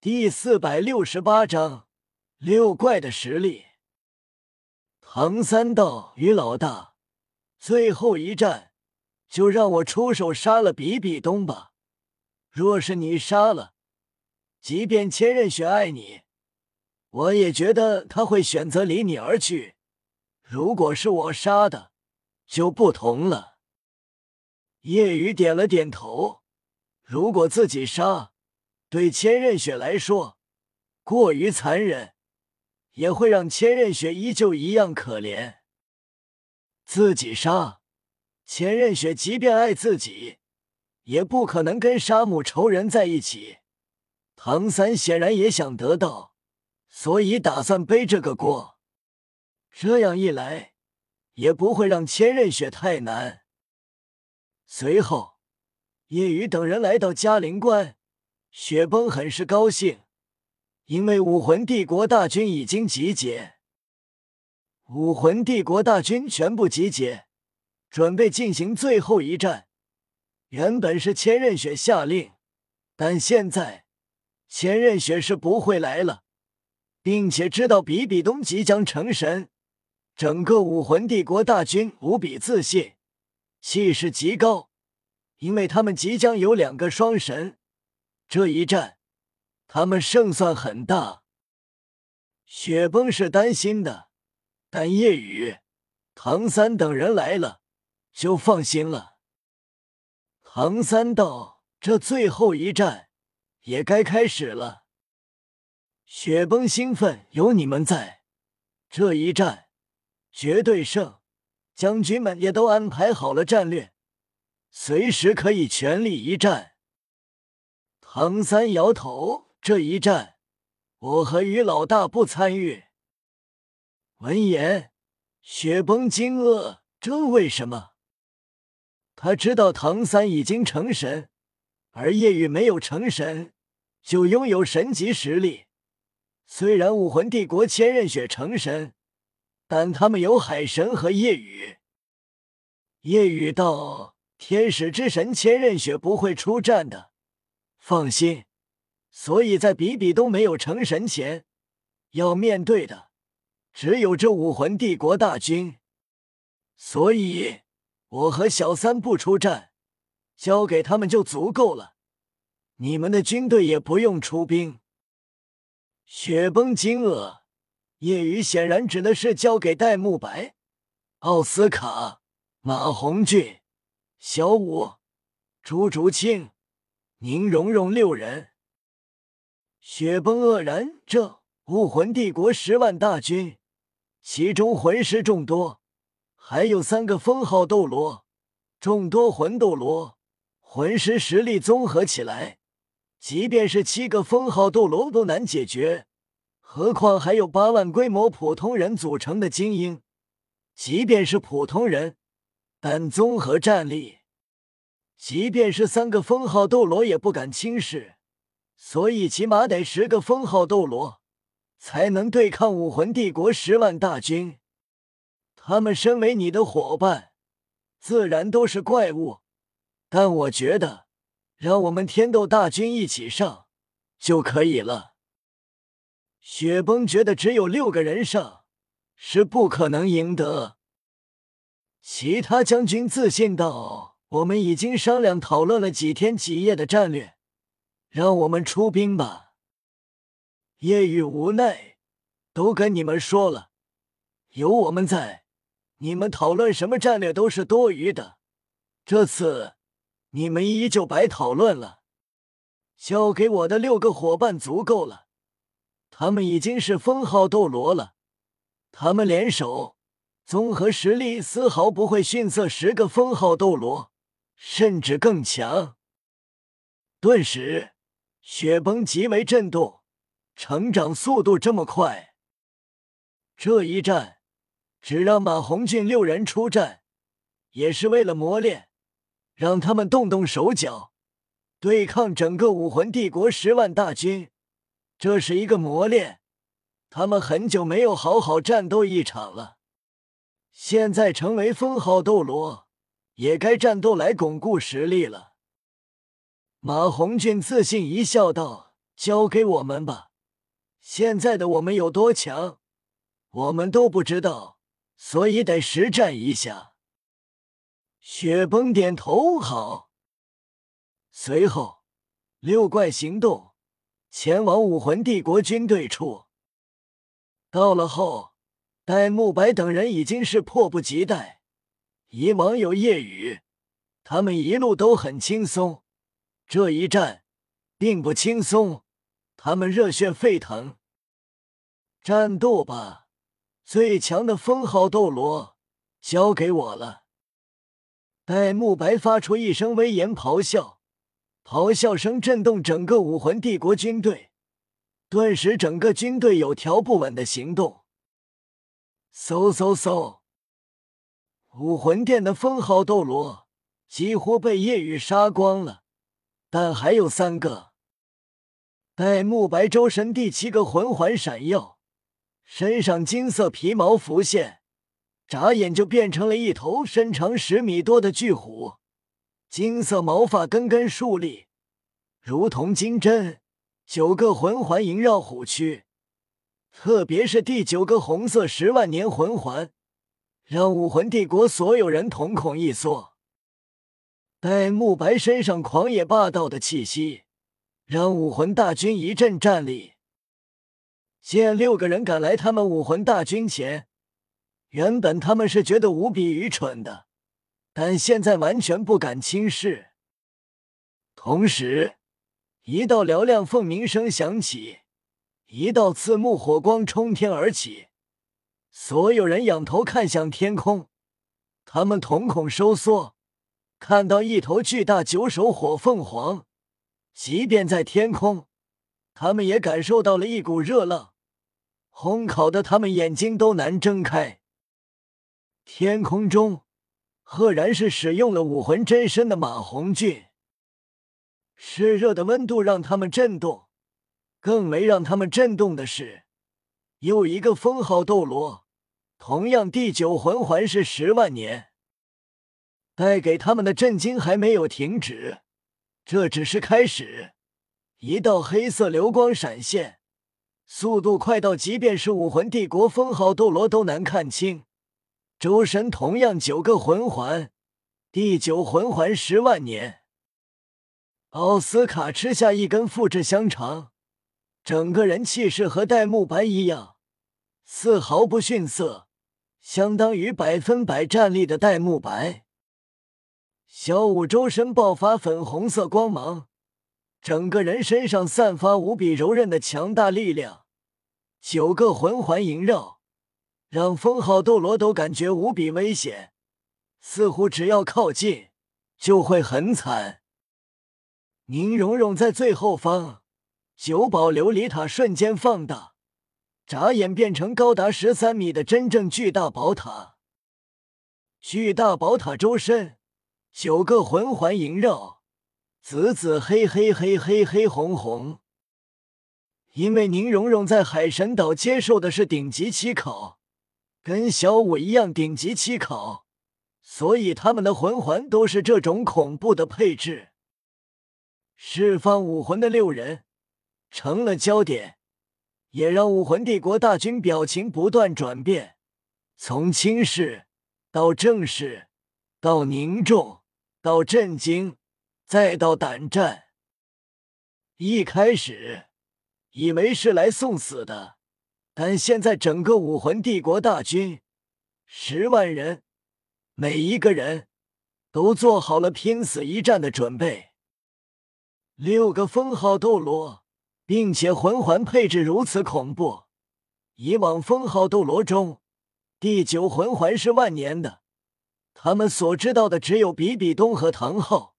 第四百六十八章六怪的实力。唐三道与老大，最后一战就让我出手杀了比比东吧。若是你杀了，即便千仞雪爱你，我也觉得他会选择离你而去。如果是我杀的，就不同了。叶雨点了点头。如果自己杀，对千仞雪来说，过于残忍，也会让千仞雪依旧一样可怜。自己杀，千仞雪即便爱自己，也不可能跟杀母仇人在一起。唐三显然也想得到，所以打算背这个锅。这样一来，也不会让千仞雪太难。随后，叶雨等人来到嘉陵关。雪崩很是高兴，因为武魂帝国大军已经集结。武魂帝国大军全部集结，准备进行最后一战。原本是千仞雪下令，但现在千仞雪是不会来了，并且知道比比东即将成神，整个武魂帝国大军无比自信，气势极高，因为他们即将有两个双神。这一战，他们胜算很大。雪崩是担心的，但夜雨、唐三等人来了，就放心了。唐三道：“这最后一战也该开始了。”雪崩兴奋：“有你们在，这一战绝对胜。将军们也都安排好了战略，随时可以全力一战。”唐三摇头：“这一战，我和于老大不参与。”闻言，雪崩惊愕：“这为什么？”他知道唐三已经成神，而叶雨没有成神，就拥有神级实力。虽然武魂帝国千仞雪成神，但他们有海神和夜雨。夜雨道：“天使之神千仞雪不会出战的。”放心，所以在比比东没有成神前，要面对的只有这武魂帝国大军。所以，我和小三不出战，交给他们就足够了。你们的军队也不用出兵。雪崩惊愕，夜雨显然指的是交给戴沐白、奥斯卡、马红俊、小五、朱竹清。宁荣荣六人，雪崩愕然。这武魂帝国十万大军，其中魂师众多，还有三个封号斗罗，众多魂斗罗，魂师实力综合起来，即便是七个封号斗罗都难解决，何况还有八万规模普通人组成的精英。即便是普通人，但综合战力。即便是三个封号斗罗也不敢轻视，所以起码得十个封号斗罗才能对抗武魂帝国十万大军。他们身为你的伙伴，自然都是怪物。但我觉得，让我们天斗大军一起上就可以了。雪崩觉得只有六个人上是不可能赢得。其他将军自信道。我们已经商量讨论了几天几夜的战略，让我们出兵吧。叶雨无奈，都跟你们说了，有我们在，你们讨论什么战略都是多余的。这次你们依旧白讨论了，交给我的六个伙伴足够了，他们已经是封号斗罗了，他们联手，综合实力丝毫不会逊色十个封号斗罗。甚至更强。顿时，雪崩极为震动，成长速度这么快。这一战，只让马红俊六人出战，也是为了磨练，让他们动动手脚，对抗整个武魂帝国十万大军。这是一个磨练，他们很久没有好好战斗一场了，现在成为封号斗罗。也该战斗来巩固实力了。马红俊自信一笑，道：“交给我们吧。现在的我们有多强，我们都不知道，所以得实战一下。雪崩点头，好。随后，六怪行动，前往武魂帝国军队处。到了后，戴沐白等人已经是迫不及待。以往有夜雨，他们一路都很轻松。这一战并不轻松，他们热血沸腾。战斗吧，最强的封号斗罗，交给我了！戴沐白发出一声威严咆哮，咆哮声震动整个武魂帝国军队，顿时整个军队有条不紊的行动。嗖嗖嗖！武魂殿的封号斗罗几乎被夜雨杀光了。但还有三个。戴沐白周身第七个魂环闪耀，身上金色皮毛浮现，眨眼就变成了一头身长十米多的巨虎，金色毛发根根竖立，如同金针。九个魂环萦绕虎躯，特别是第九个红色十万年魂环，让武魂帝国所有人瞳孔一缩。戴沐白身上狂野霸道的气息，让武魂大军一阵战栗。见六个人赶来他们武魂大军前，原本他们是觉得无比愚蠢的，但现在完全不敢轻视。同时，一道嘹亮凤鸣声响起，一道刺目火光冲天而起，所有人仰头看向天空，他们瞳孔收缩。看到一头巨大九首火凤凰，即便在天空，他们也感受到了一股热浪，烘烤的他们眼睛都难睁开。天空中，赫然是使用了武魂真身的马红俊。湿热的温度让他们震动，更为让他们震动的是，又一个封号斗罗，同样第九魂环是十万年。带给他们的震惊还没有停止，这只是开始。一道黑色流光闪现，速度快到即便是武魂帝国封号斗罗都难看清。周身同样九个魂环，第九魂环十万年。奥斯卡吃下一根复制香肠，整个人气势和戴沐白一样，丝毫不逊色，相当于百分百战力的戴沐白。小五周身爆发粉红色光芒，整个人身上散发无比柔韧的强大力量。九个魂环萦绕，让封号斗罗都感觉无比危险，似乎只要靠近就会很惨。宁荣荣在最后方，九宝琉璃塔瞬间放大，眨眼变成高达十三米的真正巨大宝塔。巨大宝塔周身。九个魂环萦绕，紫紫黑黑黑黑黑红红。因为宁荣荣在海神岛接受的是顶级七考，跟小五一样顶级七考，所以他们的魂环都是这种恐怖的配置。释放武魂的六人成了焦点，也让武魂帝国大军表情不断转变，从轻视到正视到凝重。到震惊，再到胆战。一开始以为是来送死的，但现在整个武魂帝国大军十万人，每一个人都做好了拼死一战的准备。六个封号斗罗，并且魂环配置如此恐怖。以往封号斗罗中，第九魂环是万年的。他们所知道的只有比比东和唐昊，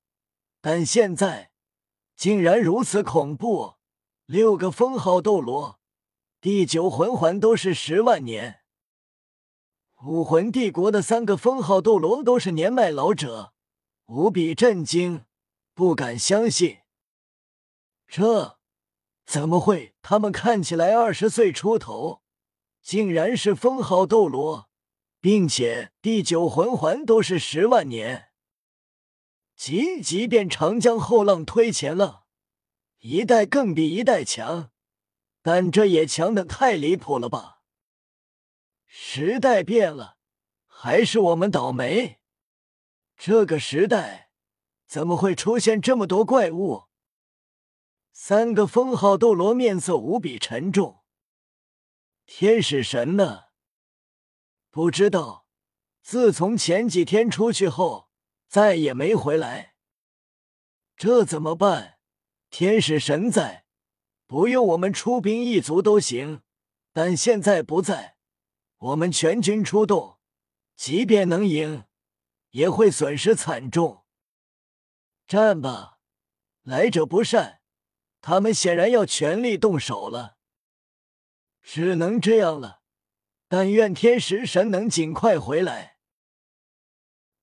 但现在竟然如此恐怖！六个封号斗罗，第九魂环都是十万年。武魂帝国的三个封号斗罗都是年迈老者，无比震惊，不敢相信，这怎么会？他们看起来二十岁出头，竟然是封号斗罗！并且第九魂环都是十万年，即即便长江后浪推前浪，一代更比一代强，但这也强的太离谱了吧？时代变了，还是我们倒霉？这个时代怎么会出现这么多怪物？三个封号斗罗面色无比沉重。天使神呢？不知道。自从前几天出去后，再也没回来。这怎么办？天使神在，不用我们出兵一族都行，但现在不在，我们全军出动，即便能赢，也会损失惨重。战吧，来者不善，他们显然要全力动手了。只能这样了，但愿天使神能尽快回来。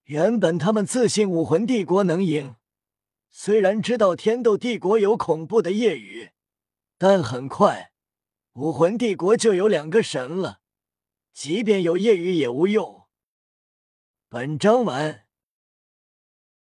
原本他们自信武魂帝国能赢，虽然知道天斗帝国有恐怖的夜雨，但很快武魂帝国就有两个神了，即便有夜雨也无用。本章完。